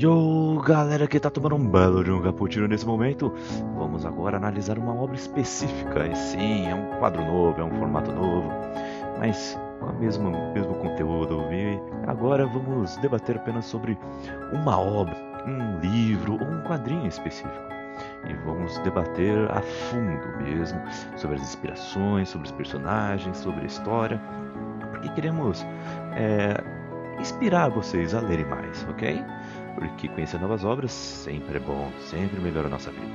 Yo, galera que tá tomando um belo de um cappuccino nesse momento, vamos agora analisar uma obra específica. E sim, é um quadro novo, é um formato novo, mas com o mesmo, mesmo conteúdo. E agora vamos debater apenas sobre uma obra, um livro ou um quadrinho específico. E vamos debater a fundo mesmo sobre as inspirações, sobre os personagens, sobre a história, porque queremos é, inspirar vocês a lerem mais, ok? Porque conhecer novas obras sempre é bom, sempre melhora a nossa vida.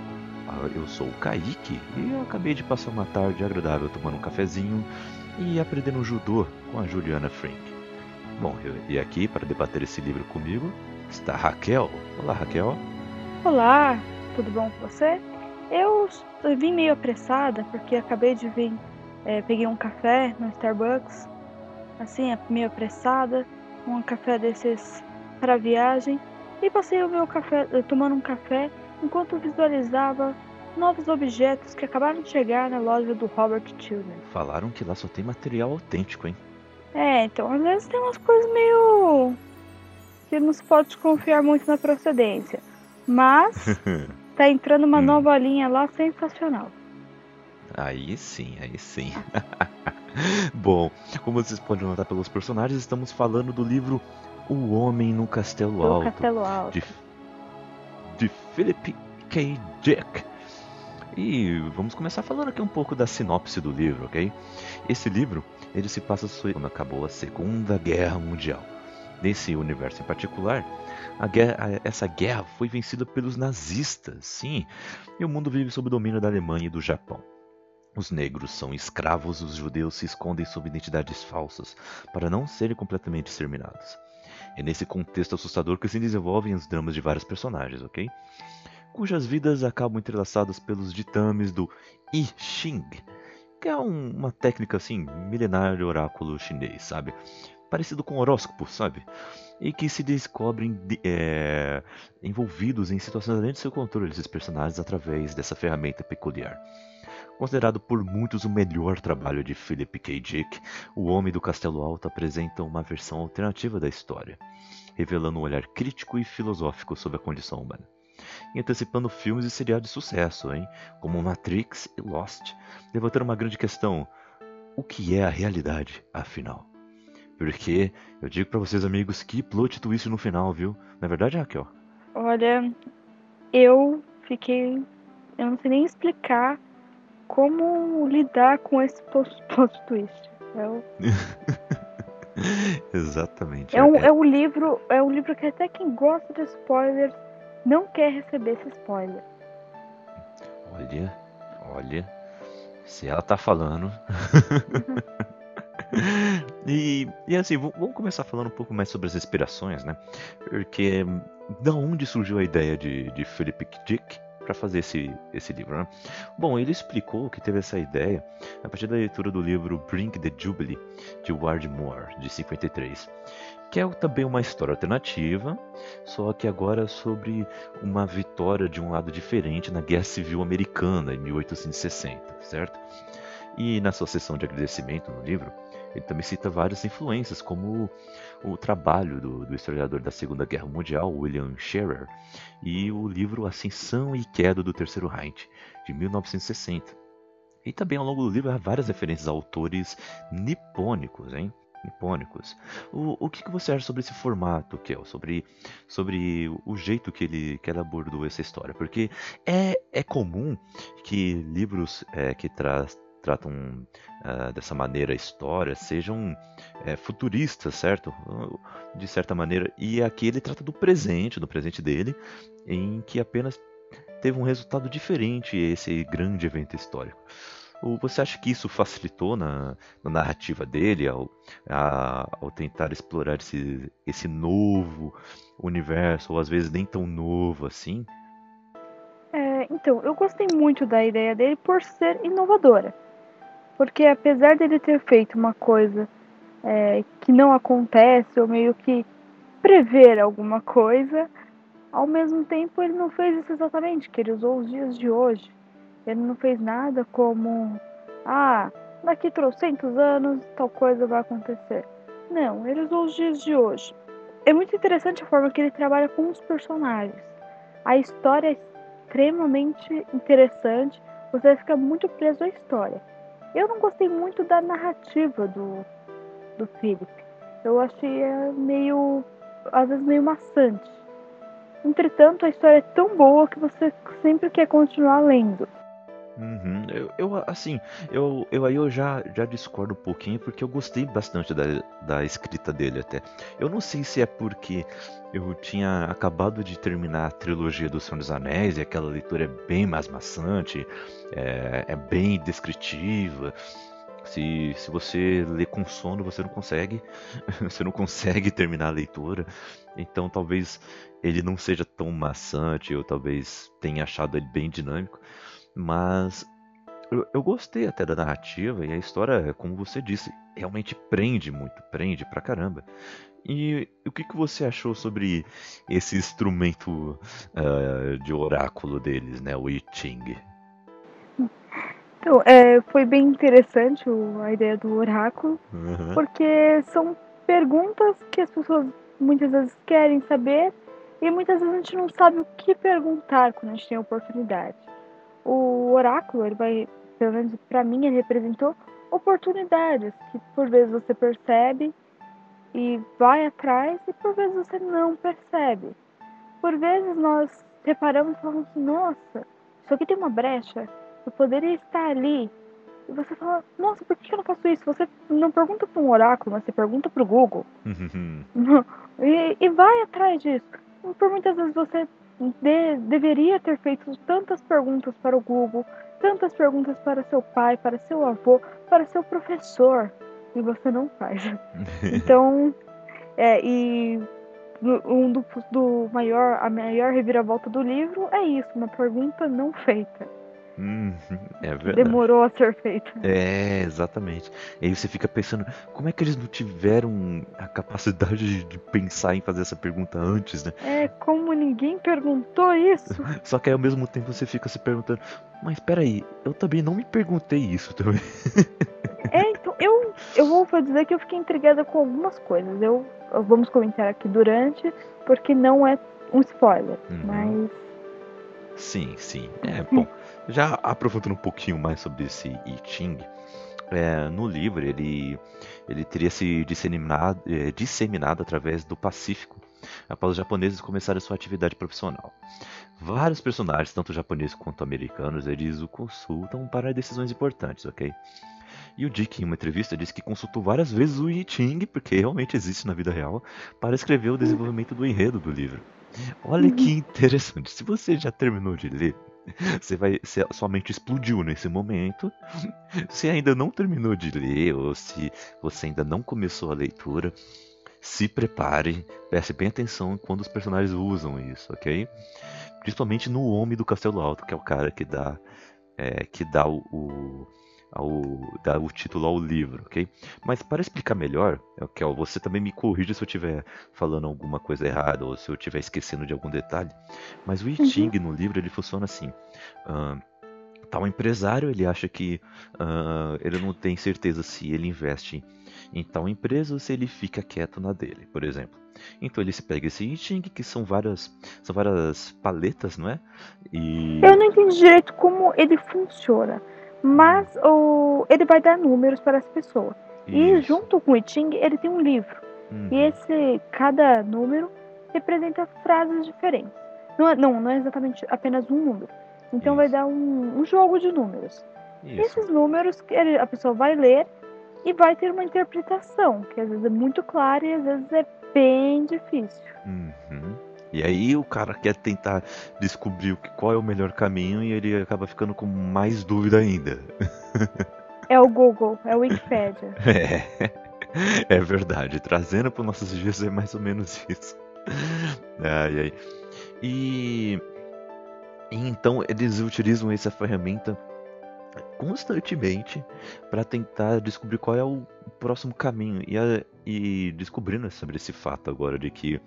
Ah, eu sou o Kaique e eu acabei de passar uma tarde agradável tomando um cafezinho e aprendendo judô com a Juliana Frank. Bom, e aqui para debater esse livro comigo está a Raquel. Olá, Raquel. Olá, tudo bom com você? Eu vim meio apressada porque acabei de vir, é, peguei um café no Starbucks, assim, meio apressada, um café desses para viagem e passei o meu café, eh, tomando um café enquanto visualizava novos objetos que acabaram de chegar na loja do Robert Children. Falaram que lá só tem material autêntico, hein? É, então às vezes tem umas coisas meio. que não se pode confiar muito na procedência. Mas tá entrando uma hum. nova linha lá sensacional. Aí sim, aí sim. Bom, como vocês podem notar pelos personagens, estamos falando do livro o Homem no Castelo Alto. Castelo Alto. De, de Philip K. Dick. E vamos começar falando aqui um pouco da sinopse do livro, ok? Esse livro, ele se passa quando acabou a Segunda Guerra Mundial. Nesse universo em particular, a guerra, essa guerra foi vencida pelos nazistas, sim, e o mundo vive sob o domínio da Alemanha e do Japão. Os negros são escravos, os judeus se escondem sob identidades falsas para não serem completamente exterminados. É nesse contexto assustador que se desenvolvem os dramas de vários personagens, ok? Cujas vidas acabam entrelaçadas pelos ditames do I Ching, que é um, uma técnica assim, milenar de oráculo chinês, sabe? Parecido com horóscopo, sabe? E que se descobrem é, envolvidos em situações além de seu controle desses personagens através dessa ferramenta peculiar. Considerado por muitos o melhor trabalho de Philip K. Dick, O Homem do Castelo Alto apresenta uma versão alternativa da história, revelando um olhar crítico e filosófico sobre a condição humana. E antecipando filmes e seriados de sucesso, hein? como Matrix e Lost, levantando uma grande questão: o que é a realidade, afinal? Porque eu digo para vocês, amigos, que plot twist no final, viu? Na é verdade, Raquel? Olha, eu fiquei. Eu não sei nem explicar como lidar com esse plot twist. É o... Exatamente. É um, é. é um livro, é um livro que até quem gosta de spoilers não quer receber esse spoiler. Olha, olha, se ela tá falando. e, e assim, vamos começar falando um pouco mais sobre as inspirações, né? Porque da onde surgiu a ideia de, de Philip Dick para fazer esse, esse livro. Né? Bom, ele explicou que teve essa ideia a partir da leitura do livro Bring the Jubilee, de Ward Moore, de 53, que é também uma história alternativa, só que agora sobre uma vitória de um lado diferente na Guerra Civil Americana, em 1860, certo? E na sua sessão de agradecimento no livro, ele também cita várias influências, como o trabalho do, do, historiador da Segunda Guerra Mundial, William Scherer, e o livro Ascensão e Queda do Terceiro Reich, de 1960. E também ao longo do livro há várias referências a autores nipônicos, hein? nipônicos. O, o que, que, você acha sobre esse formato, Kel? Sobre, sobre o jeito que ele, que abordou essa história? Porque é, é comum que livros é, que traz, tratam uh, dessa maneira a história sejam é, futuristas, certo? De certa maneira. E aqui ele trata do presente, do presente dele, em que apenas teve um resultado diferente esse grande evento histórico. Você acha que isso facilitou na, na narrativa dele ao, a, ao tentar explorar esse, esse novo universo, ou às vezes nem tão novo assim? É, então, eu gostei muito da ideia dele por ser inovadora. Porque apesar dele ter feito uma coisa é, que não acontece, ou meio que prever alguma coisa, ao mesmo tempo ele não fez isso exatamente, que ele usou os dias de hoje. Ele não fez nada como, ah, daqui trocentos anos tal coisa vai acontecer. Não, ele usou os dias de hoje. é muito interessante a forma que ele trabalha com os personagens. A história é extremamente interessante, você fica muito preso à história. Eu não gostei muito da narrativa do, do Philip. Eu achei meio. às vezes meio maçante. Entretanto, a história é tão boa que você sempre quer continuar lendo. Uhum. Eu, eu, assim, eu, eu aí eu já, já discordo um pouquinho porque eu gostei bastante da, da escrita dele até. Eu não sei se é porque eu tinha acabado de terminar a trilogia do Senhor dos Anéis e aquela leitura é bem mais maçante, é, é bem descritiva. Se, se você lê com sono, você não consegue, você não consegue terminar a leitura. Então talvez ele não seja tão maçante, eu talvez tenha achado ele bem dinâmico. Mas eu, eu, gostei até da narrativa e a história, como você disse, realmente prende muito, prende pra caramba. E o que, que você achou sobre esse instrumento uh, de oráculo deles, né, o I Ching? Então, é, foi bem interessante o, a ideia do oráculo, uhum. porque são perguntas que as pessoas muitas vezes querem saber e muitas vezes a gente não sabe o que perguntar quando a gente tem a oportunidade o oráculo, ele vai, pelo menos para mim, ele representou oportunidades que por vezes você percebe e vai atrás e por vezes você não percebe. Por vezes nós reparamos e falamos assim, nossa, isso aqui tem uma brecha, eu poderia estar ali. E você fala, nossa, por que eu não faço isso? Você não pergunta para um oráculo, mas você pergunta para o Google. e, e vai atrás disso. Por muitas vezes você de, deveria ter feito tantas perguntas para o Google, tantas perguntas para seu pai, para seu avô, para seu professor, e você não faz. então, é, e um do, do maior, a maior reviravolta do livro é isso, uma pergunta não feita. Hum, é verdade. Demorou a ser feito. É, exatamente. E aí você fica pensando, como é que eles não tiveram a capacidade de pensar em fazer essa pergunta antes, né? É, como ninguém perguntou isso. Só que aí ao mesmo tempo você fica se perguntando, mas peraí, eu também não me perguntei isso também. É, então, eu, eu vou dizer que eu fiquei intrigada com algumas coisas. Eu, vamos comentar aqui durante, porque não é um spoiler, uhum. mas. Sim, sim. É, bom. Já aprofundando um pouquinho mais sobre esse I Ching, é, no livro ele, ele teria se disseminado, é, disseminado através do Pacífico após os japoneses começarem sua atividade profissional. Vários personagens, tanto japoneses quanto americanos, eles o consultam para decisões importantes, ok? E o Dick, em uma entrevista, disse que consultou várias vezes o I Ching, porque realmente existe na vida real, para escrever o desenvolvimento do enredo do livro. Olha que interessante. Se você já terminou de ler, você vai, você, sua mente explodiu nesse momento. Se ainda não terminou de ler ou se você ainda não começou a leitura, se prepare, preste bem atenção quando os personagens usam isso, ok? Principalmente no Homem do Castelo Alto, que é o cara que dá, é, que dá o, o ao dar o título ao livro, ok? Mas para explicar melhor, okay, você também me corrija se eu estiver falando alguma coisa errada ou se eu estiver esquecendo de algum detalhe. Mas o I Ching uhum. no livro ele funciona assim. Uh, tal empresário ele acha que uh, ele não tem certeza se ele investe em tal empresa ou se ele fica quieto na dele, por exemplo. Então ele se pega esse I Ching, que são várias, são várias paletas, não é? E... Eu não entendi direito como ele funciona. Mas o, ele vai dar números para as pessoas. Isso. E junto com o Iting, ele tem um livro. Uhum. E esse, cada número representa frases diferentes. Não, é, não, não é exatamente apenas um número. Então Isso. vai dar um, um, jogo de números. Isso. Esses números a pessoa vai ler e vai ter uma interpretação, que às vezes é muito clara e às vezes é bem difícil. Uhum. E aí o cara quer tentar descobrir qual é o melhor caminho e ele acaba ficando com mais dúvida ainda. É o Google, é o Wikipedia. É, é verdade. Trazendo para os nossos dias é mais ou menos isso. Ai, ai. E, e então eles utilizam essa ferramenta constantemente para tentar descobrir qual é o próximo caminho e, a, e descobrindo sobre esse fato agora de que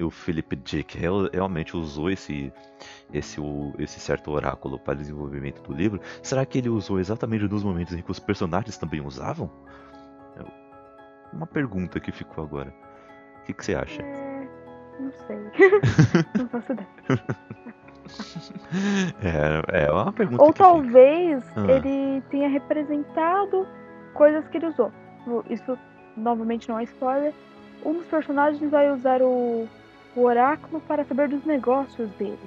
o Philip Dick realmente usou esse, esse, esse certo oráculo para o desenvolvimento do livro, será que ele usou exatamente nos momentos em que os personagens também usavam? É uma pergunta que ficou agora. O que, que você acha? É, Não sei. não faço ideia. É, é uma pergunta. Ou talvez Ah. ele tenha representado coisas que ele usou. Isso, novamente, não é spoiler. Um dos personagens vai usar o, o oráculo para saber dos negócios dele.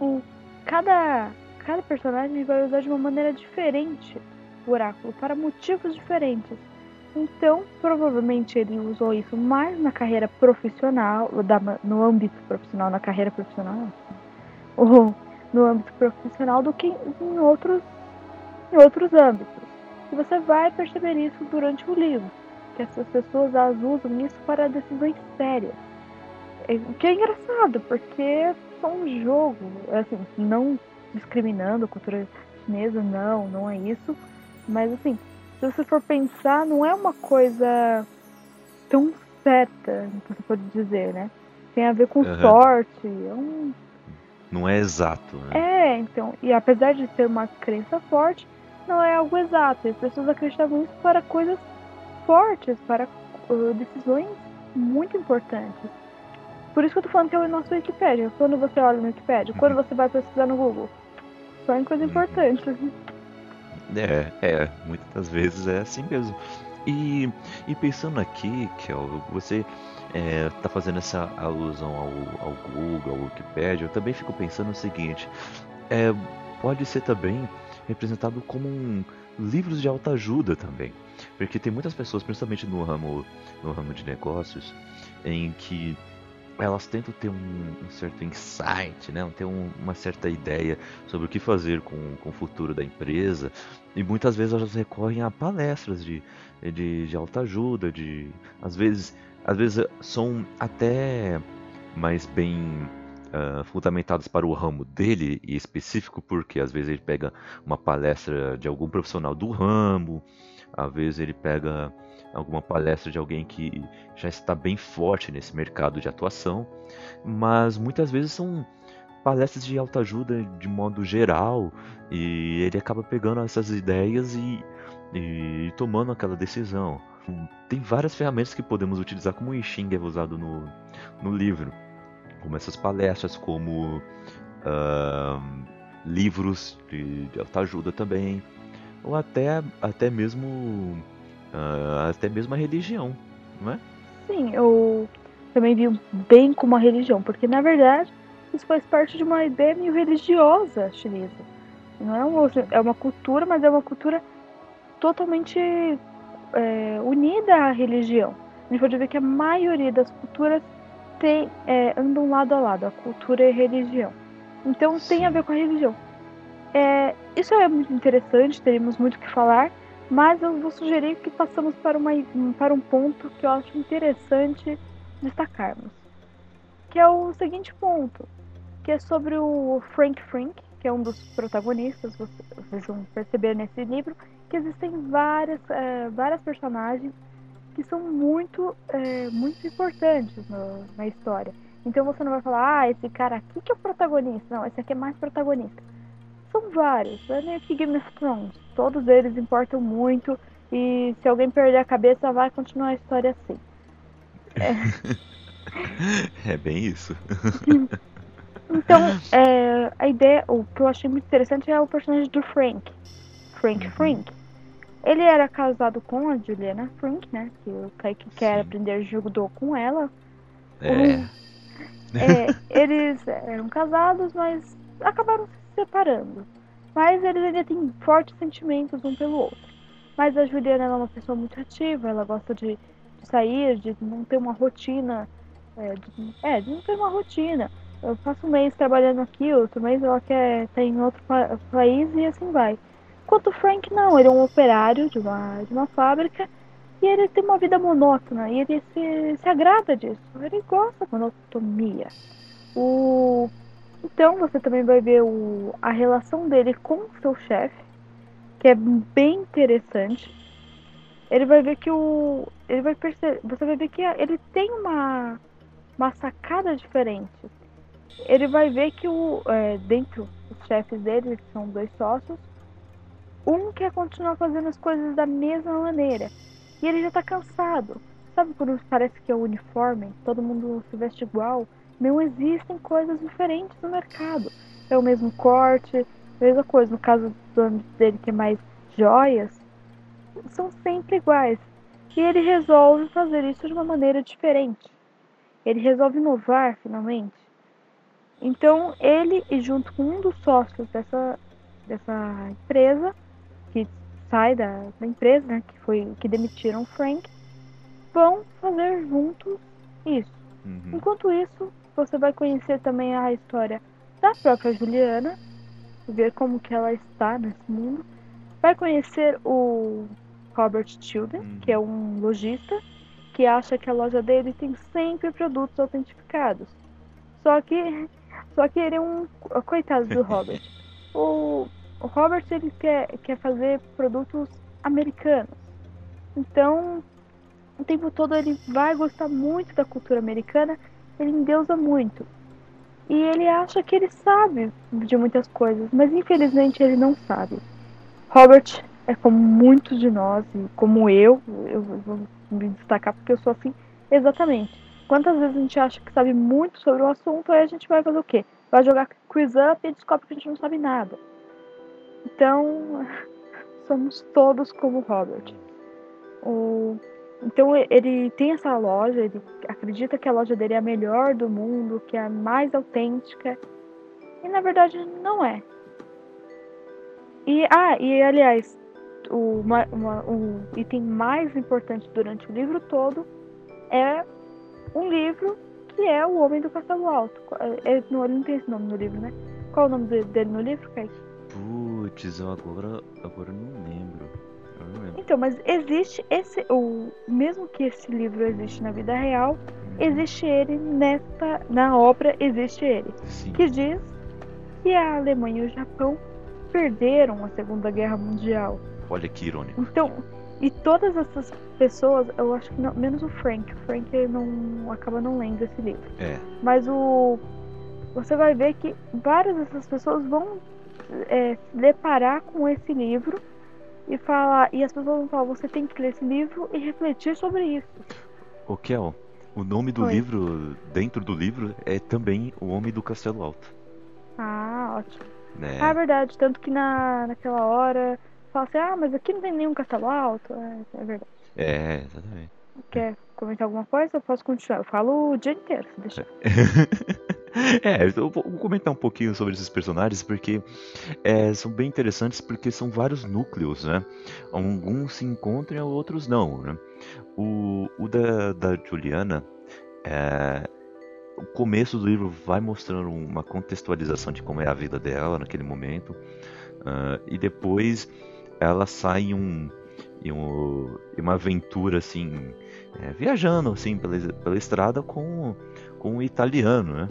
O, cada, cada personagem vai usar de uma maneira diferente o oráculo, para motivos diferentes. Então, provavelmente ele usou isso mais na carreira profissional, da, no âmbito profissional, na carreira profissional, ou no âmbito profissional do que em outros, em outros âmbitos. E você vai perceber isso durante o livro, que essas pessoas elas usam isso para decisões sérias. É- O que é engraçado, porque é só um jogo, assim, não discriminando a cultura chinesa, não, não é isso. Mas assim, se você for pensar, não é uma coisa tão certa, você pode dizer, né? Tem a ver com Aham. sorte, é um Não é exato, né? é, então, e apesar de ser uma crença forte, não é algo exato. E as pessoas acreditavam isso para coisas fortes, para uh, decisões muito importantes. Por isso que eu tô falando que é o nosso Wikipedia. Quando você olha no Wikipedia, quando você vai pesquisar no Google, só em coisa Uhum. importante. É, é, muitas das vezes é assim mesmo. E, e pensando aqui, Kel, você é, tá fazendo essa alusão ao, ao Google, ao Wikipedia, eu também fico pensando o seguinte, é, pode ser também representado como um livros de autoajuda também. Porque tem muitas pessoas, principalmente no ramo, no ramo de negócios, em que elas tentam ter um, um certo insight, né? ter um- uma certa ideia sobre o que fazer com, com o futuro da empresa. E muitas vezes elas recorrem a palestras de, de, de autoajuda, de às vezes, às vezes são até mais bem fundamentadas para o ramo dele e específico, porque às vezes ele pega uma palestra de algum profissional do ramo, às vezes ele pega alguma palestra de alguém que já está bem forte nesse mercado de atuação, mas muitas vezes são palestras de autoajuda de modo geral e ele acaba pegando essas ideias e, e tomando aquela decisão. Tem várias ferramentas que podemos utilizar, como o I Ching é usado no, no livro, como essas palestras, como ahn, livros de, de autoajuda também, ou até, até mesmo ah, até mesmo a religião, não é? Sim, eu também vi bem como uma religião, porque na verdade isso faz parte de uma ideia meio religiosa chinesa. Não é uma, é uma cultura, mas é uma cultura totalmente é, unida à religião. A gente pode ver que a maioria das culturas tem, é, andam lado a lado, a cultura e a religião. Então tem a Sim. ver com a religião. É, isso é muito interessante, teríamos muito o que falar, mas eu vou sugerir que passamos para, uma, para um ponto que eu acho interessante destacarmos. Que é o seguinte ponto, que é sobre o Frank Frink, que é um dos protagonistas, você- vocês vão perceber nesse livro, que existem várias, é, várias personagens que são muito, é, muito importantes no- na história. Então você não vai falar, ah, esse cara aqui que é o protagonista. Não, esse aqui é mais protagonista. São vários, é meio que Game of Thrones. Todos eles importam muito e se alguém perder a cabeça vai continuar a história assim. É bem isso. Então, é, a ideia, o que eu achei muito interessante é o personagem do Frank. Frank Uhum. Frank. Ele era casado com a Juliana Frank, né? Que o Kaique quer Sim. aprender judô com ela. É. É, eles eram casados, mas acabaram se separando. Mas eles ainda têm fortes sentimentos um pelo outro. Mas a Juliana é uma pessoa muito ativa, ela gosta de, de sair, de não ter uma rotina. É de, é, de não ter uma rotina. Eu passo um mês trabalhando aqui, outro mês ela quer estar em outro pa- país e assim vai. Enquanto o Frank não, ele é um operário de uma, de uma fábrica e ele tem uma vida monótona e ele se, se agrada disso. Ele gosta da monotonia. O... Então você também vai ver o... a relação dele com o seu chefe, que é bem interessante. Ele vai ver que o. Ele vai perceber. Você vai ver que ele tem uma, uma sacada diferente. Ele vai ver que o. É, dentro dos chefes dele, que são dois sócios, um quer continuar fazendo as coisas da mesma maneira. E ele já tá cansado. Sabe quando parece que é o uniforme? Todo mundo se veste igual. não existem coisas diferentes no mercado. É o mesmo corte, mesma coisa. No caso do dele que é mais joias, são sempre iguais. E ele resolve fazer isso de uma maneira diferente. Ele resolve inovar finalmente. Então ele e junto com um dos sócios dessa, dessa empresa, sai da, da empresa, né, que foi que demitiram o Frank, vão fazer juntos isso. Uhum. Enquanto isso, você vai conhecer também a história da própria Juliana, ver como que ela está nesse mundo. Vai conhecer o Robert Tilden, uhum. que é um lojista, que acha que a loja dele tem sempre produtos autentificados. Só que, só que ele é um coitado do Robert. o, o Robert ele quer, quer fazer produtos americanos. Então, o tempo todo ele vai gostar muito da cultura americana, ele endeusa muito. E ele acha que ele sabe de muitas coisas, mas infelizmente ele não sabe. Robert é como muitos de nós, e como eu, eu vou me destacar porque eu sou assim, exatamente. Quantas vezes a gente acha que sabe muito sobre o assunto, aí a gente vai fazer o quê? Vai jogar quiz up e descobre que a gente não sabe nada. Então, somos todos como Robert. O então ele tem essa loja, ele acredita que a loja dele é a melhor do mundo, que é a mais autêntica. E na verdade não é. E ah, e aliás, o, uma, uma, o item mais importante durante o livro todo é um livro que é O Homem do Castelo Alto. É, não, ele não tem esse nome no livro, né? Qual é o nome dele no livro, Kaique? Putz, eu agora, agora não lembro. Então, mas existe esse. O, mesmo que esse livro existe na vida real, uhum. existe ele nesta. Na obra existe ele. Sim. Que diz que a Alemanha e o Japão perderam a Segunda Guerra Mundial. Olha que irônico. Então, e todas essas pessoas, eu acho que não, menos o Frank. O Frank não acaba não lendo esse livro. É. Mas o você vai ver que várias dessas pessoas vão é, se deparar com esse livro e falar e as pessoas vão falar, você tem que ler esse livro e refletir sobre isso. O Kel, o nome do Oi. livro, dentro do livro, é também O Homem do Castelo Alto. Ah, ótimo. Né? Ah, é verdade, tanto que na, naquela hora fala assim, ah, mas aqui não tem nenhum castelo alto. É, é verdade. É, exatamente. Quer comentar alguma coisa? Eu posso continuar. Eu falo o dia inteiro, se deixar. É, eu vou comentar um pouquinho sobre esses personagens porque é, são bem interessantes porque são vários núcleos, né? Alguns se encontram outros não, né? O, o da, da Juliana, é, o começo do livro vai mostrando uma contextualização de como é a vida dela naquele momento uh, e depois ela sai em um, em, um, em uma aventura assim, é, viajando assim pela, pela estrada com, com um italiano, né?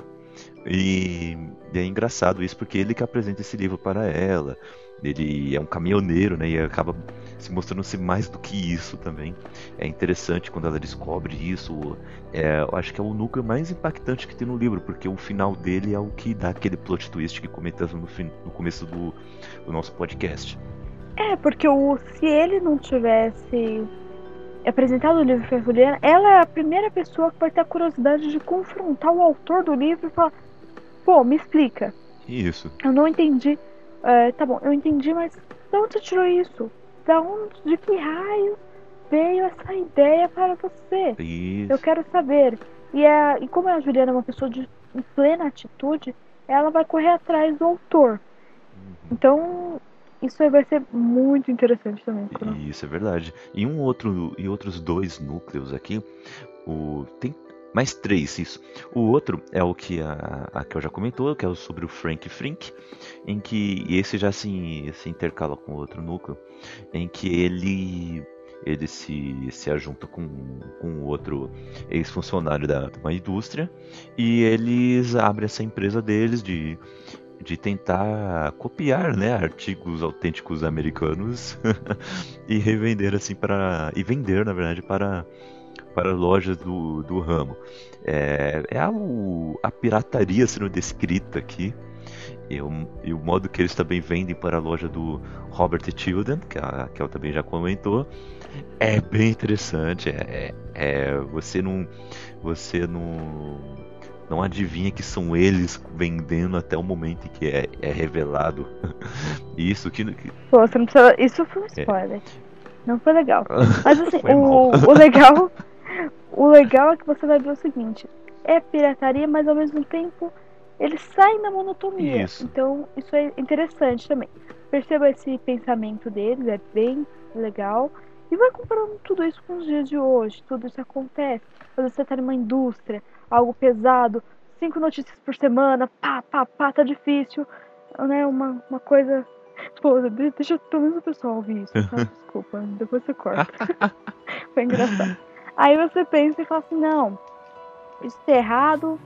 E, e, é engraçado isso porque ele que apresenta esse livro para ela. Ele é um caminhoneiro, né? E acaba se mostrando ser mais do que isso também. É interessante quando ela descobre isso. É, eu acho que é o núcleo mais impactante que tem no livro, porque o final dele é o que dá aquele plot twist que comentamos no, no começo do, do nosso podcast. É, porque o, se ele não tivesse apresentado o livro para Juliana, ela é a primeira pessoa que vai ter a curiosidade de confrontar o autor do livro e falar: pô, me explica. Isso. Eu não entendi. É, tá bom, eu entendi, mas de onde você tirou isso? Da onde, de que raio veio essa ideia para você? Isso. Eu quero saber. E, é, e como a Juliana é uma pessoa de plena atitude, ela vai correr atrás do autor. Uhum. Então, isso vai ser muito interessante também. Isso é verdade. E um outro e outros dois núcleos aqui, o tem mais três, isso. O outro é o que a, a Kel já comentou, que é sobre o Frank Frink, em que esse já se, se intercala com outro núcleo, em que ele ele se, se ajunta com, com outro ex-funcionário da, uma indústria e eles abrem essa empresa deles de, de tentar copiar né, artigos autênticos americanos e revender assim para e vender na verdade para para lojas do, do ramo. É, é a, a pirataria sendo descrita aqui. E o, e o, modo que eles também vendem para a loja do Robert Tilden, que a Kel também já comentou, é bem interessante. É, é, é você não, você não, não adivinha que são eles vendendo até o momento em que é, é revelado. Isso que, que. Pô, você não precisa. Isso foi um é. spoiler. É. Não foi legal. Mas assim, o, o legal. O legal é que você vai ver o seguinte: é pirataria, mas ao mesmo tempo eles saem da monotonia. Isso. Então, isso é interessante também. Perceba esse pensamento deles, é bem legal. E vai comparando tudo isso com os dias de hoje. Tudo isso acontece. Quando você está numa indústria, algo pesado, cinco notícias por semana, pá, pá, pá, tá difícil. Né? Uma, uma coisa. Pô, deixa pelo menos o pessoal ouvir isso, tá? Desculpa, depois você corta. Foi engraçado. Aí você pensa e fala assim, não, isso tá errado,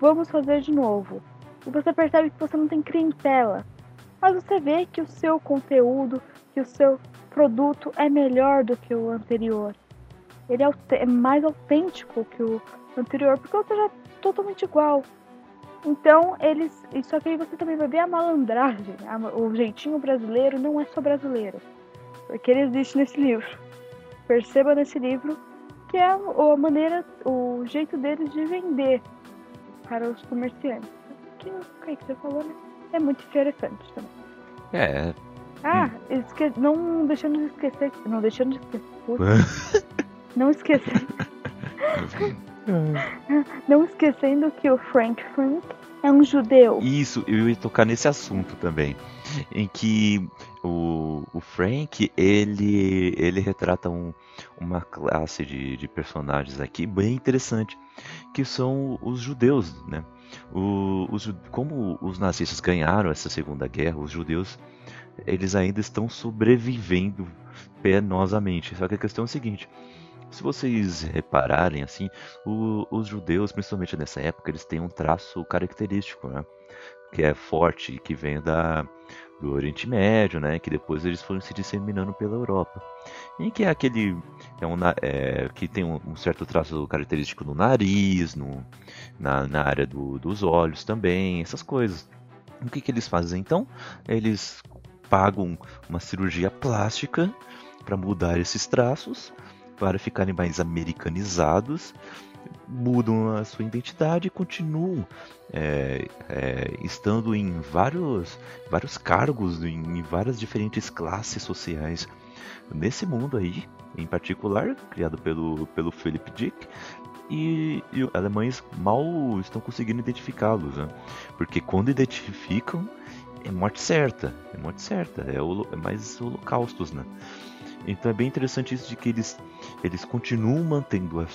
vamos fazer de novo. E você percebe que você não tem clientela. Mas você vê que o seu conteúdo, que o seu produto é melhor do que o anterior. Ele é, é mais autêntico que o anterior, porque o outro já é totalmente igual. Então, eles. Só que aí você também vai ver a malandragem. o jeitinho brasileiro não é só brasileiro. Porque ele existe nesse livro. Perceba nesse livro que é a maneira, o jeito deles de vender para os comerciantes. Que que você falou, né? É muito interessante também. É. Ah, hum. esque... não deixando de esquecer. Não deixando de esquecer. não esquecer. não esquecendo que o Frank Frank é um judeu. Isso, eu ia tocar nesse assunto também. Em que o, o Frank, ele, ele retrata um, uma classe de, de personagens aqui bem interessante, que são os judeus, né? O, os, como os nazistas ganharam essa segunda guerra, os judeus eles ainda estão sobrevivendo penosamente. Só que a questão é a seguinte: se vocês repararem assim, o, os judeus, principalmente nessa época, eles têm um traço característico, né? Que é forte, que vem da, do Oriente Médio, né? Que depois eles foram se disseminando pela Europa. E que é aquele é um, é, que tem um, um, certo traço característico no nariz, no, na, na área do, dos olhos também, essas coisas. O que, que eles fazem então? Eles pagam uma cirurgia plástica para mudar esses traços, para ficarem mais americanizados mudam a sua identidade e continuam é, é, estando em vários, vários cargos, em, várias diferentes classes sociais. Nesse mundo aí, em particular, criado pelo, pelo Philip Dick, e, e os alemães mal estão conseguindo identificá-los, né? porque quando identificam, é morte certa, é morte certa, é, o, é mais holocaustos, né? Então é bem interessante isso de que eles, eles continuam mantendo a,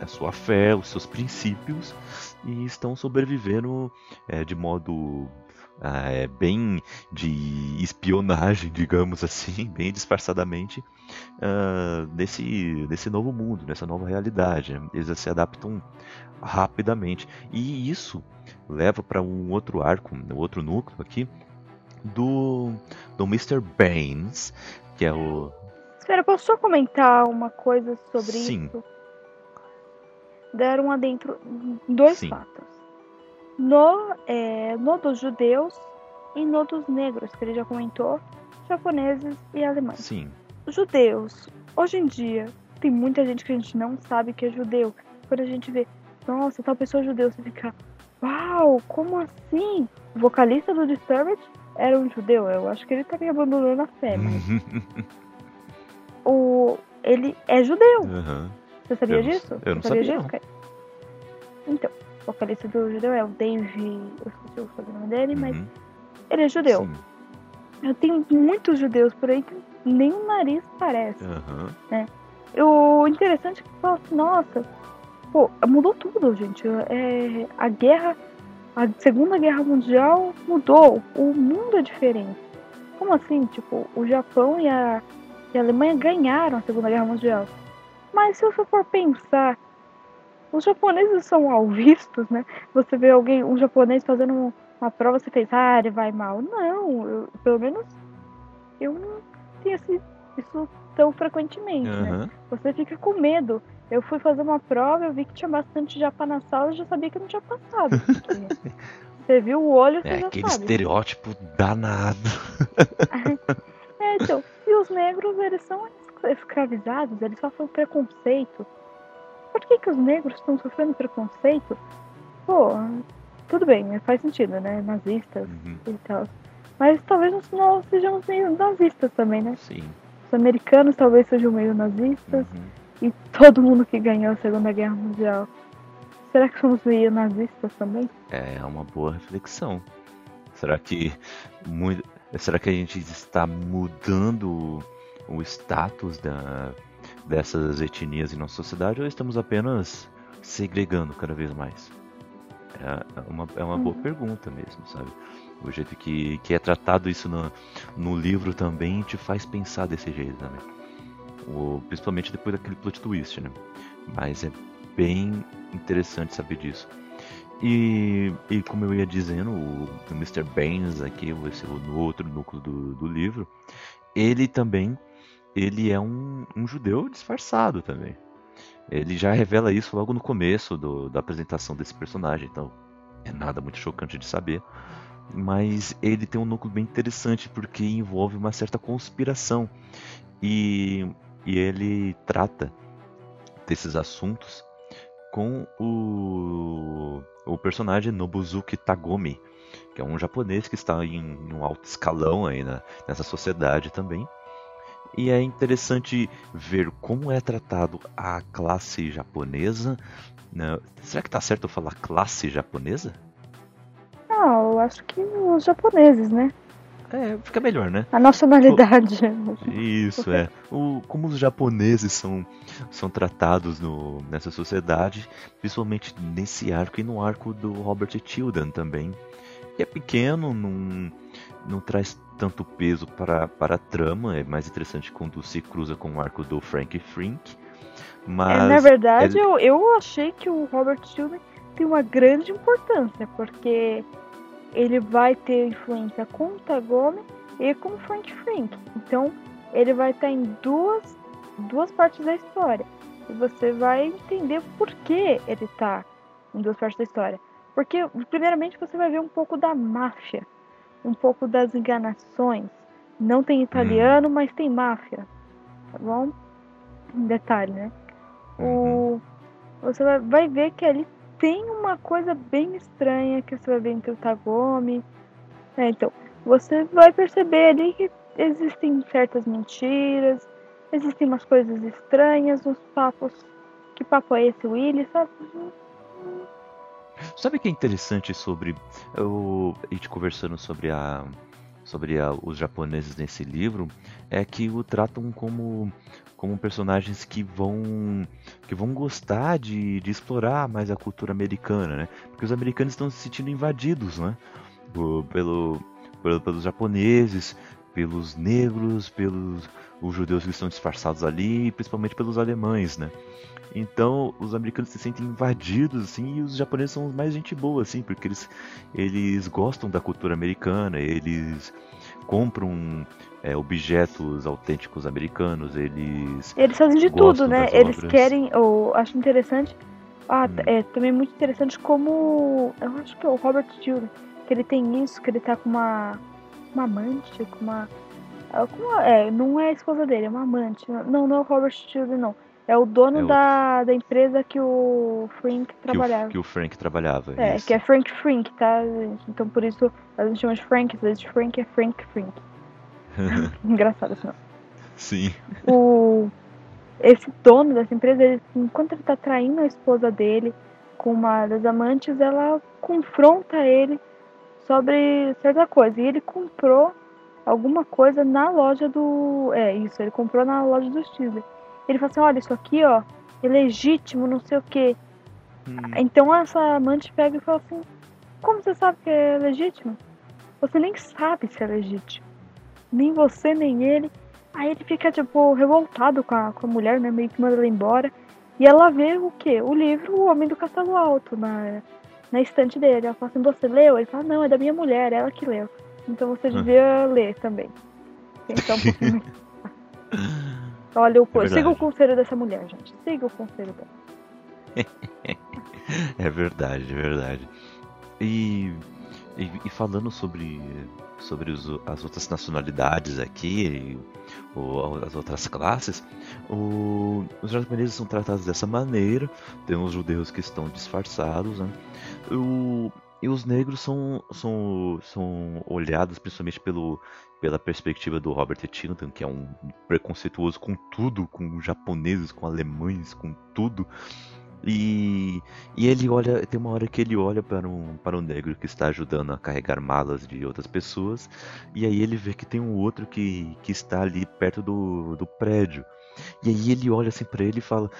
a sua fé, os seus princípios e estão sobrevivendo é, de modo é, bem de espionagem, digamos assim, bem disfarçadamente, uh, nesse, nesse novo mundo, nessa nova realidade. Eles se adaptam rapidamente. E isso leva para um outro arco, um outro núcleo aqui, do, do Mr. Baines, que é o. Espera, posso só comentar uma coisa sobre Sim. isso? Deram adentro dois Sim. fatos. No, é, no dos judeus e no dos negros, que ele já comentou, japoneses e alemães. Sim. Judeus, hoje em dia, tem muita gente que a gente não sabe que é judeu. Quando a gente vê, nossa, tal pessoa é judeu, você fica, uau, como assim? O vocalista do Disturbed era um judeu. Eu acho que ele também abandonando a fé, mas. o, ele é judeu. Uhum. Você sabia eu disso? Eu não sabia, sabia disso, não. Então, o vocalista do judeu é o Dave. Eu esqueci o sobrenome dele, uhum. mas. Ele é judeu. Sim. Eu tenho muitos judeus por aí que nem o nariz parece. Uhum. Né? O interessante é que fala assim, nossa, pô, mudou tudo, gente. É, a guerra, a Segunda Guerra Mundial mudou. O mundo é diferente. Como assim? Tipo, o Japão e a, e a Alemanha ganharam a Segunda Guerra Mundial. Mas se você for pensar, os japoneses são mal vistos, né? Você vê alguém, um japonês fazendo uma prova, você pensa, ah, ele vai mal. Não, eu, pelo menos eu não tinha esse, isso tão frequentemente, uhum. né? Você fica com medo. Eu fui fazer uma prova, eu vi que tinha bastante japa na sala, eu já sabia que não tinha passado. você viu o olho, você é, já aquele sabe. estereótipo danado. é, então, e os negros, eles são escravizados, eles sofrem preconceito. Por que, que os negros estão sofrendo preconceito? pô, tudo bem, né, faz sentido, né? Nazistas Uhum. e tal. Mas talvez nós- nós sejamos meio nazistas também, né? Sim. Os americanos talvez sejam meio nazistas Uhum. e todo mundo que ganhou a Segunda Guerra Mundial. Será que somos meio nazistas também? É uma boa reflexão. Será que muito, será que a gente está mudando o status da, dessas etnias em nossa sociedade ou estamos apenas segregando cada vez mais? É uma, é uma boa Uhum. pergunta mesmo, sabe? O jeito que, que é tratado isso no, no livro também te faz pensar desse jeito também. O, principalmente depois daquele plot twist, né? Mas é bem interessante saber disso. E, e como eu ia dizendo, o, o Mr. Baines aqui, esse, no outro núcleo do, do livro, ele também ele é um, um judeu disfarçado também. Ele já revela isso logo no começo do, da apresentação desse personagem, então é nada muito chocante de saber. Mas ele tem um núcleo bem interessante porque envolve uma certa conspiração e, e ele trata desses assuntos com o, o personagem Nobuzuki Tagomi, que é um japonês que está em, um alto escalão aí na, nessa sociedade também. E é interessante ver como é tratado a classe japonesa. né? Será que tá certo eu falar classe japonesa? Ah, eu acho que os japoneses, né? É, fica melhor, né? A nacionalidade. Isso, é. O, como os japoneses são, são tratados no, nessa sociedade, principalmente nesse arco e no arco do Robert Tilden também. Que é pequeno, não, não traz tanto peso para, para a trama, é mais interessante quando se cruza com o arco do Frank Frink. Mas É, na verdade, ele- eu, eu achei que o Robert Tilden tem uma grande importância, porque ele vai ter influência com o Tagome e com o Frank Frink. Então, ele vai estar em duas, duas partes da história. E você vai entender por que ele está em duas partes da história. Porque, primeiramente, você vai ver um pouco da máfia, um pouco das enganações. Não tem italiano, mas tem máfia. Tá bom? Um detalhe, né? Uhum. o, você vai, vai ver que ali tem uma coisa bem estranha que você vai ver entre o Tagome. É, então, você vai perceber ali que existem certas mentiras, existem umas coisas estranhas, uns papos. Que papo é esse, Willy? Sabe? Sabe o que é interessante sobre eu, a gente conversando sobre a sobre a- os japoneses nesse livro é que o tratam como como personagens que vão que vão gostar de, de explorar mais a cultura americana, né? Porque os americanos estão se sentindo invadidos, né? Por- pelo, pelo- pelos japoneses, pelos negros, pelos os judeus que estão disfarçados ali, e principalmente pelos alemães, né? Então os americanos se sentem invadidos assim e os japoneses são os mais gente boa assim, porque eles eles gostam da cultura americana, eles compram é, objetos autênticos americanos, eles Eles fazem de tudo, né? Eles obras. querem. Eu acho interessante. Ah, Hum. é também muito interessante como. Eu acho que é o Robert Tilden, que ele tem isso, que ele tá com uma. Uma amante, com uma. é, com uma- é, não é a esposa dele, é uma amante. Não, não é o Robert Tilden, não. É o dono É outro. da, da empresa que o Frank que o, trabalhava. que o Frank trabalhava. É, isso. que é Frank Frink, tá? Então por isso a gente chama de Frank, às vezes Frank é Frank Frink. Engraçado isso não. Sim. o esse dono dessa empresa, ele, enquanto ele tá traindo a esposa dele com uma das amantes, ela confronta ele sobre certa coisa. E ele comprou alguma coisa na loja do. É, isso, ele comprou na loja do Steeler. Ele fala assim: olha, isso aqui, ó, é legítimo, não sei o quê. Hum, Então essa amante pega e fala assim: Como você sabe que é legítimo? Você nem sabe se é legítimo. Nem você, nem ele. Aí ele fica, tipo, revoltado com a, com a mulher, né? Meio que manda ela embora. E ela vê o quê? O livro O Homem do Castelo Alto na, na estante dele. Ela fala assim: Você leu? Ele fala: Não, é da minha mulher, ela que leu. Então você devia ler também. Um pouquinho. Olha, o, É siga o conselho dessa mulher, gente. Siga o conselho dela. É verdade, é verdade. E, E, e falando sobre, sobre os, as outras nacionalidades aqui, ou as outras classes, o, os japoneses são tratados dessa maneira. Tem os judeus que estão disfarçados, né? O, e os negros são, são, são olhados principalmente pelo, pela perspectiva do Robert Tilton, que é um preconceituoso com tudo, com japoneses, com alemães, com tudo. E, e ele olha, tem uma hora que ele olha para um, para um negro que está ajudando a carregar malas de outras pessoas, e aí ele vê que tem um outro que, que está ali perto do, do prédio. E aí ele olha assim para ele e fala,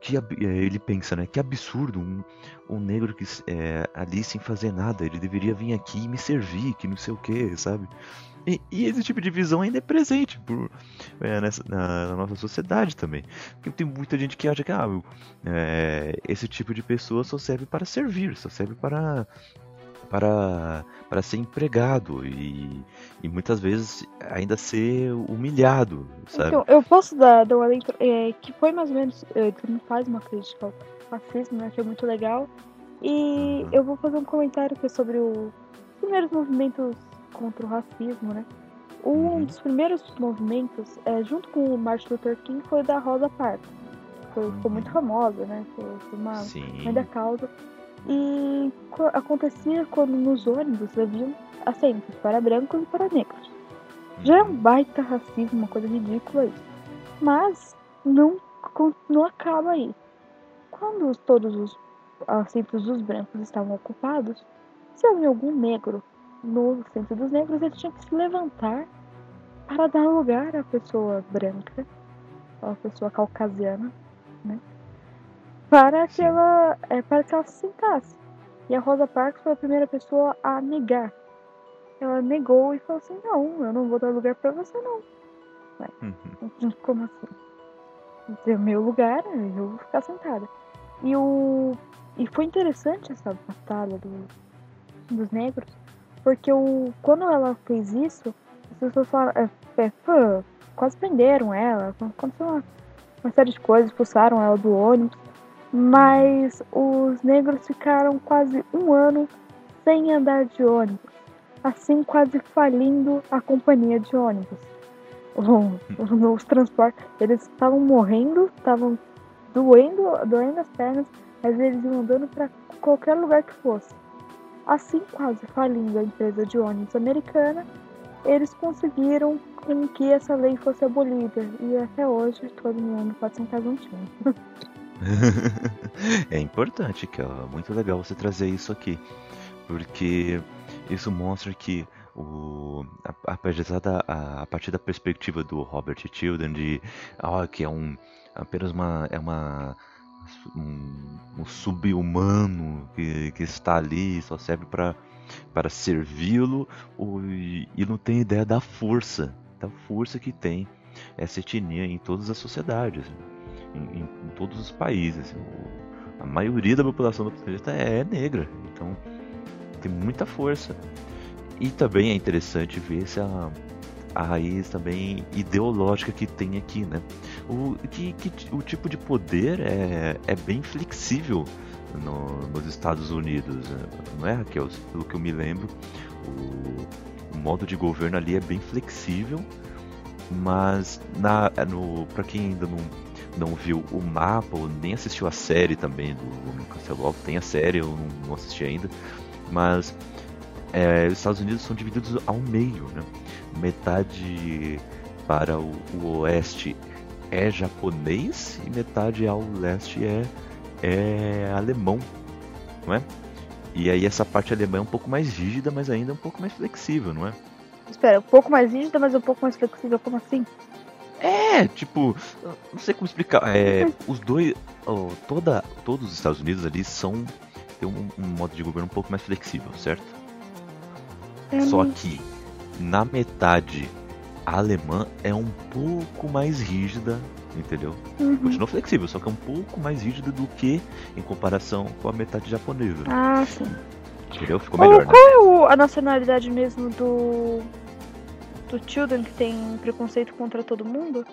que ele pensa, né? Que absurdo um, um negro que é, ali sem fazer nada, ele deveria vir aqui e me servir, que não sei o que, sabe? E, e, esse tipo de visão ainda é presente por, é, nessa, na, na, nossa sociedade também. Porque tem muita gente que acha que ah, é, esse tipo de pessoa só serve para servir, só serve para para, para ser empregado e, e muitas vezes ainda ser humilhado, sabe? Então, eu posso dar, dar uma leitura, é, que foi mais ou menos, é, que não faz uma crítica ao racismo, né, que é muito legal, e uhum. eu vou fazer um comentário que é sobre o, os primeiros movimentos contra o racismo, né? Um uhum. dos primeiros movimentos, é, junto com o Martin Luther King, foi da Rosa Parks. Foi. Ficou muito uhum. famosa, né? Foi, foi uma grande causa. E acontecia quando nos ônibus haviam assentos para brancos e para negros. Já é um baita racismo, uma coisa ridícula isso. Mas não, não acaba aí. Quando todos os assentos dos brancos estavam ocupados, se havia algum negro no centro dos negros, ele tinha que se levantar para dar lugar à pessoa branca, à pessoa caucasiana, né? Para que ela, é, para que ela se sentasse. E a Rosa Parks foi a primeira pessoa a negar. Ela negou e falou assim: Não, eu não vou dar lugar para você, não. Uhum. Como assim? o meu lugar, eu vou ficar sentada. E, o, e foi interessante essa batalha do, dos negros, porque o, quando ela fez isso, as pessoas falaram, é, é, quase prenderam ela, aconteceu uma, uma série de coisas, expulsaram ela do ônibus. Mas os negros ficaram quase um ano sem andar de ônibus, assim quase falindo a companhia de ônibus. Os transportes, eles estavam morrendo, estavam doendo, doendo as pernas, mas eles iam andando para qualquer lugar que fosse. Assim, quase falindo a empresa de ônibus americana, eles conseguiram com que essa lei fosse abolida e até hoje todo mundo pode sentar juntinho. é importante, que é muito legal você trazer isso aqui, porque isso mostra que o, apesar da, a, a partir da perspectiva do Robert Tilden de ah, que é um apenas uma é uma um, um sub-humano que, que está ali só serve para para servi-lo e, e não tem ideia da força da força que tem essa etnia em todas as sociedades em, em, todos os países. O, a maioria da população do planeta é negra, então tem muita força. E também é interessante ver se a, a raiz também ideológica que tem aqui, né? O, que, que, o tipo de poder é, é bem flexível no, nos Estados Unidos, né? não é, Raquel? Pelo que eu me lembro, o, o modo de governo ali é bem flexível, mas na, no, para quem ainda não não viu o mapa ou nem assistiu a série também do Homem Castelo tem a série, eu não, assisti ainda, mas é, os Estados Unidos são divididos ao meio, né? Metade para o, o, oeste é japonês e metade ao leste é, é alemão, não é? E aí essa parte alemã é um pouco mais rígida, mas ainda um pouco mais flexível, não é? Espera, um pouco mais rígida, mas um pouco mais flexível, como assim? É, tipo, não sei como explicar. É, os dois, oh, toda, todos os Estados Unidos ali são tem um, um modo de governo um pouco mais flexível, certo? É Só que na metade alemã é um pouco mais rígida, entendeu? Uhum. Continua flexível, só que é um pouco mais rígida do que em comparação com a metade japonesa. Ah, sim. Entendeu? Ficou melhor, qual né? Qual é a nacionalidade mesmo do do Children, que tem preconceito contra todo mundo.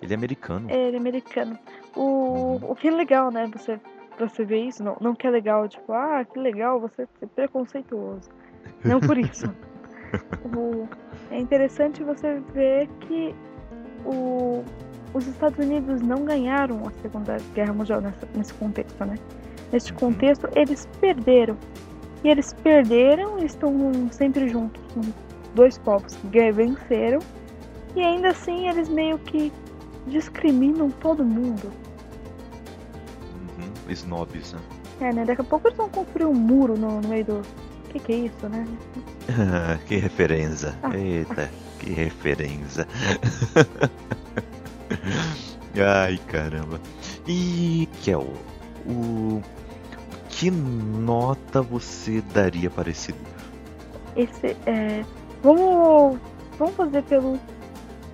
Ele é americano. É, ele é americano. O, uhum. o que é legal, né? Você, você vê isso. Não, não que é legal, tipo, ah, que legal você ser preconceituoso. Não por isso. o, é interessante você ver que o, os Estados Unidos não ganharam a Segunda Guerra Mundial nessa, nesse contexto, né? Neste Uhum. contexto, eles perderam. E eles perderam e estão sempre juntos. Dois povos que venceram. E ainda assim, eles meio que discriminam todo mundo. Uhum. Snobs, né? É, né? Daqui a pouco eles vão construir um muro no, no meio do. O que, que é isso, né? que referência. Ah. Eita, que referência. Ai, caramba. E, Kel, o que nota você daria para esse livro? Esse é. Vamos. Vamos fazer pelo.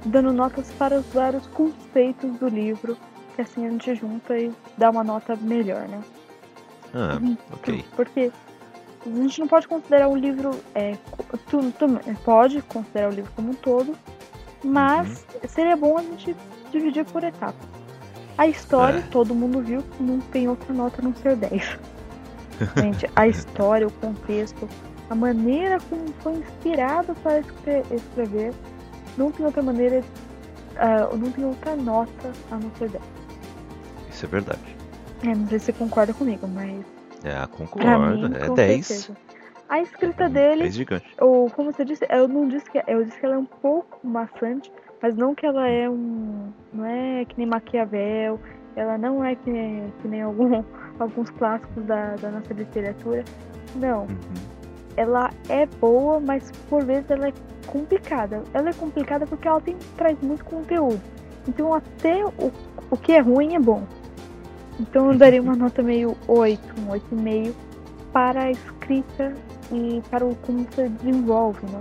dando notas para os vários conceitos do livro. Que assim a gente junta e dá uma nota melhor, né? Ah, Uhum. ok. Porque a gente não pode considerar o livro. É, tu, tu- pode considerar o livro como um todo, mas seria bom a gente dividir por etapas. A história, É. todo mundo viu, não tem outra nota a não ser 10. Gente, a história, o contexto, a maneira como foi inspirado para escre- escrever, não tem outra maneira, ah, não tem outra nota a não ser 10. Isso é verdade. É, não sei se você concorda comigo, mas É, concordo. mim, é com 10. certeza. A escrita dele 10 gigante. ou como você disse, eu não disse que eu disse que ela é um pouco maçante, mas não que ela é um, não é que nem Maquiavel, ela não é que nem, que nem algum, alguns clássicos da, da nossa literatura. Não, Uhum. Ela é boa, mas por vezes ela é complicada. Ela é complicada porque ela tem, traz muito conteúdo. Então até o, o que é ruim é bom. Então eu daria uma nota meio 8, um 8,5 para a escrita e para o como você desenvolve, né?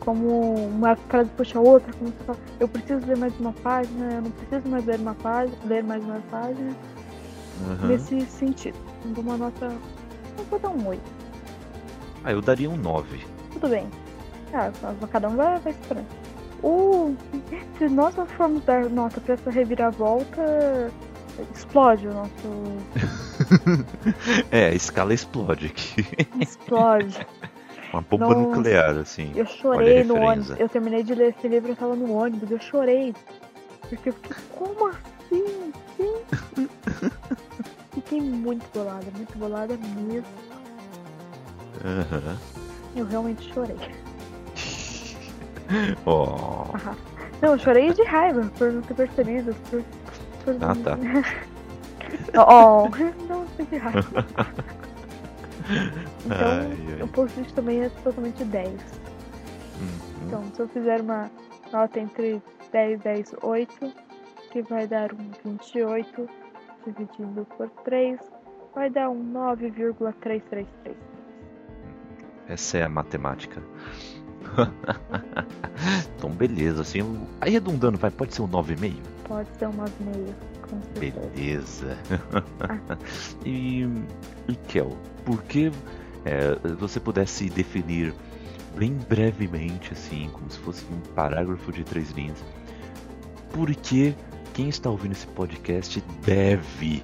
Como uma frase puxa a outra, como você fala, eu preciso ler mais uma página, eu não preciso mais ler uma página, ler mais uma página, Uhum. nesse sentido. Dou uma nota. Eu vou dar um 8. Ah, eu daria um 9. Tudo bem. Ah, cada um vai, vai esperando. O... Se nós não formos dar nota pra essa reviravolta, explode o nosso. É, a escala explode aqui. Explode. Uma bomba Nossa. nuclear, assim. Eu chorei no ônibus. Eu terminei de ler esse livro, eu tava no ônibus, eu chorei. Porque eu fiquei, como assim? Sim. Fiquei muito bolada, muito bolada mesmo. Aham. Eu realmente chorei. Ó. Não, eu chorei de raiva por não ter percebido. Por, por... Ah, tá. oh, não sei de raiva. Então, Ai, ai. o post-it também é totalmente 10. Uhum. Então, se eu fizer uma nota entre 10, 10, 8, que vai dar um 28, dividido por 3, vai dar um 9,333. Essa é a matemática. então, beleza. Assim, arredondando, vai, pode ser um 9,5? Pode ser um 9,5, com certeza. Beleza. e, e Kel, por que é, você pudesse definir bem brevemente, assim, como se fosse um parágrafo de três linhas, por que quem está ouvindo esse podcast deve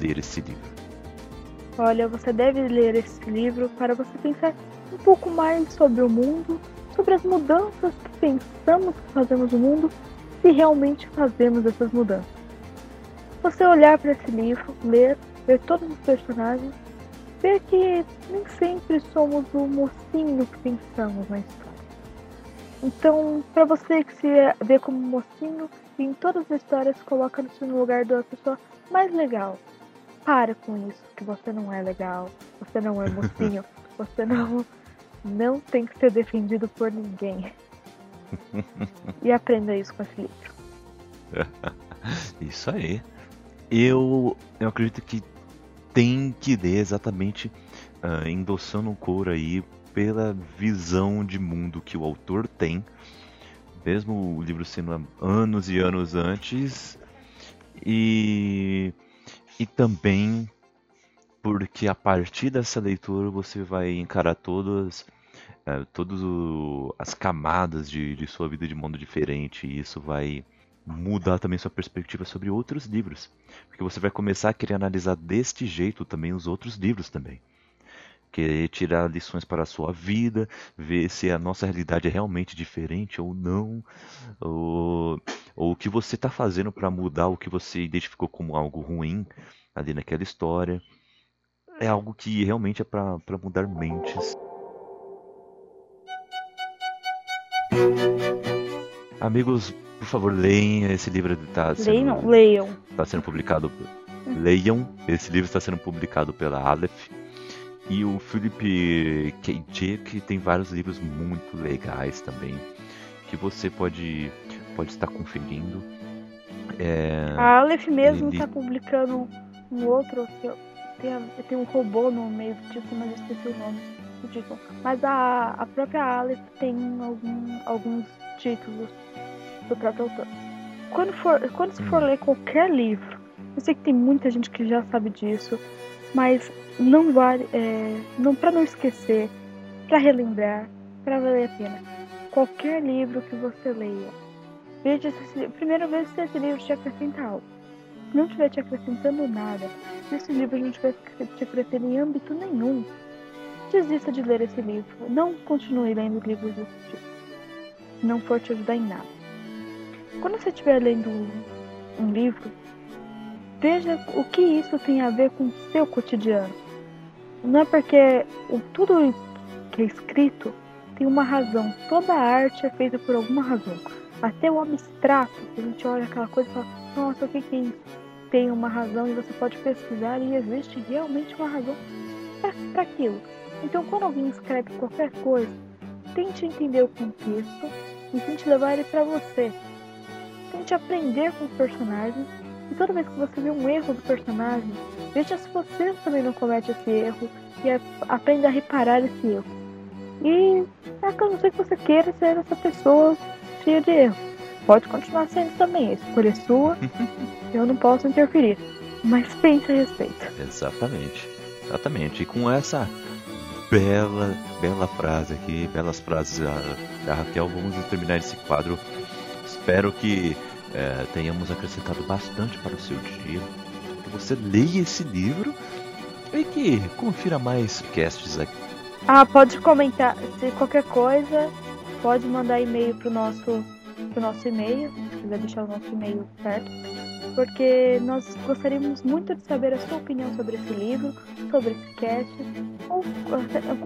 ler esse livro? Olha, você deve ler esse livro para você pensar um pouco mais sobre o mundo, sobre as mudanças que pensamos que fazemos no mundo, se realmente fazemos essas mudanças. Você olhar para esse livro, ler, ver todos os personagens, ver que nem sempre somos o mocinho que pensamos na história. Então, para você que se vê como mocinho, em todas as histórias coloca-se no lugar da pessoa mais legal, para com isso, que você não é legal, você não é mocinho, você não, não tem que ser defendido por ninguém. E aprenda isso com esse livro. Isso aí. Eu, eu acredito que tem que ler exatamente ah, endossando o coro aí pela visão de mundo que o autor tem, mesmo o livro sendo anos e anos antes, e, e também porque a partir dessa leitura você vai encarar todas eh, todas as camadas de, de sua vida de mundo diferente e isso vai mudar também sua perspectiva sobre outros livros, porque você vai começar a querer analisar deste jeito também os outros livros também. querer tirar lições para a sua vida, ver se a nossa realidade é realmente diferente ou não, ou, ou o que você está fazendo para mudar o que você identificou como algo ruim ali naquela história. É algo que realmente é para mudar mentes. Amigos, por favor, leiam esse livro. Tá sendo, leiam, leiam. Está sendo publicado. Leiam. Esse livro está sendo publicado pela Aleph. E o Philip K. Dick tem vários livros muito legais também que você pode pode estar conferindo. É, a Aleph mesmo está ele... publicando um outro que tem, tem um robô no meio do título, mas eu esqueci o nome do título. Mas a, a própria Aleph tem algum, alguns títulos do próprio autor. Quando, for, quando você for hum. ler qualquer livro, eu sei que tem muita gente que já sabe disso, mas não vale, é, não para não esquecer, para relembrar, para valer a pena. Qualquer livro que você leia, veja se primeiro veja se esse livro te acrescenta algo. Não estiver te acrescentando nada, se esse livro não estiver te acrescentando em âmbito nenhum, desista de ler esse livro. Não continue lendo livros desse tipo. Se não for te ajudar em nada. Quando você estiver lendo um livro, veja o que isso tem a ver com o seu cotidiano. Não é porque tudo que é escrito tem uma razão. Toda arte é feita por alguma razão. Até o abstrato, a gente olha aquela coisa e fala, nossa, o que, que é isso? Tem uma razão e você pode pesquisar e existe realmente uma razão para aquilo. Então, quando alguém escreve qualquer coisa, tente entender o contexto e tente levar ele para você. Tente aprender com os personagens e toda vez que você vê um erro do personagem, veja se você também não comete esse erro e aprenda a reparar esse erro. E é que eu não sei que você queira ser essa pessoa cheia de erros. Pode continuar sendo também, a escolha é sua, eu não posso interferir. Mas pense a respeito. Exatamente, exatamente. E com essa bela, bela frase aqui, belas frases da, da Raquel, vamos terminar esse quadro. Espero que é, tenhamos acrescentado bastante para o seu dia. Que você leia esse livro e que confira mais casts aqui. Ah, pode comentar. Se qualquer coisa, pode mandar e-mail pro nosso, pro nosso e-mail, se quiser deixar o nosso e-mail certo. Porque nós gostaríamos muito de saber a sua opinião sobre esse livro, sobre esse cast. Ou,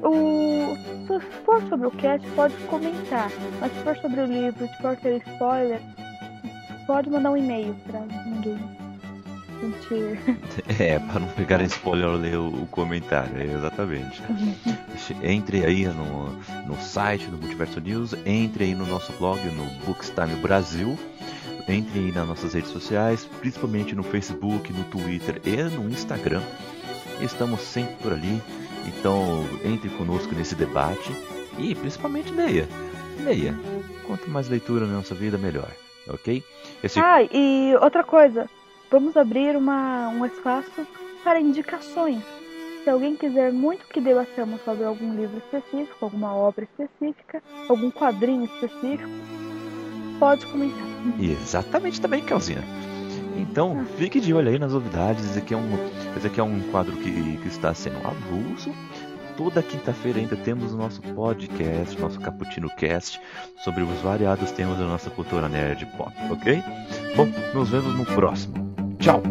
ou se for sobre o cast, pode comentar. Mas se for sobre o livro, se for ter spoiler, pode mandar um e-mail pra ninguém sentir. É, para não pegar spoiler ler o, o comentário, é, exatamente. entre aí no, no site do Multiverso News, entre aí no nosso blog, no Bookstime Brasil. Entre aí nas nossas redes sociais, principalmente no Facebook, no Twitter e no Instagram. Estamos sempre por ali. Então entre conosco nesse debate e principalmente leia. Leia. Quanto mais leitura na nossa vida, melhor ok? Esse... Ah, e outra coisa, vamos abrir uma, um espaço para indicações. Se alguém quiser muito que debatamos sobre algum livro específico, alguma obra específica, algum quadrinho específico, pode comentar. Exatamente também, Calzinha. Então, ah. fique de olho aí nas novidades. Esse aqui é um, esse aqui é um quadro que, que está sendo avulso toda quinta-feira ainda temos o nosso podcast, nosso Cappuccino Cast, sobre os variados temas da nossa cultura nerd pop, ok? Bom, nos vemos no próximo. Tchau!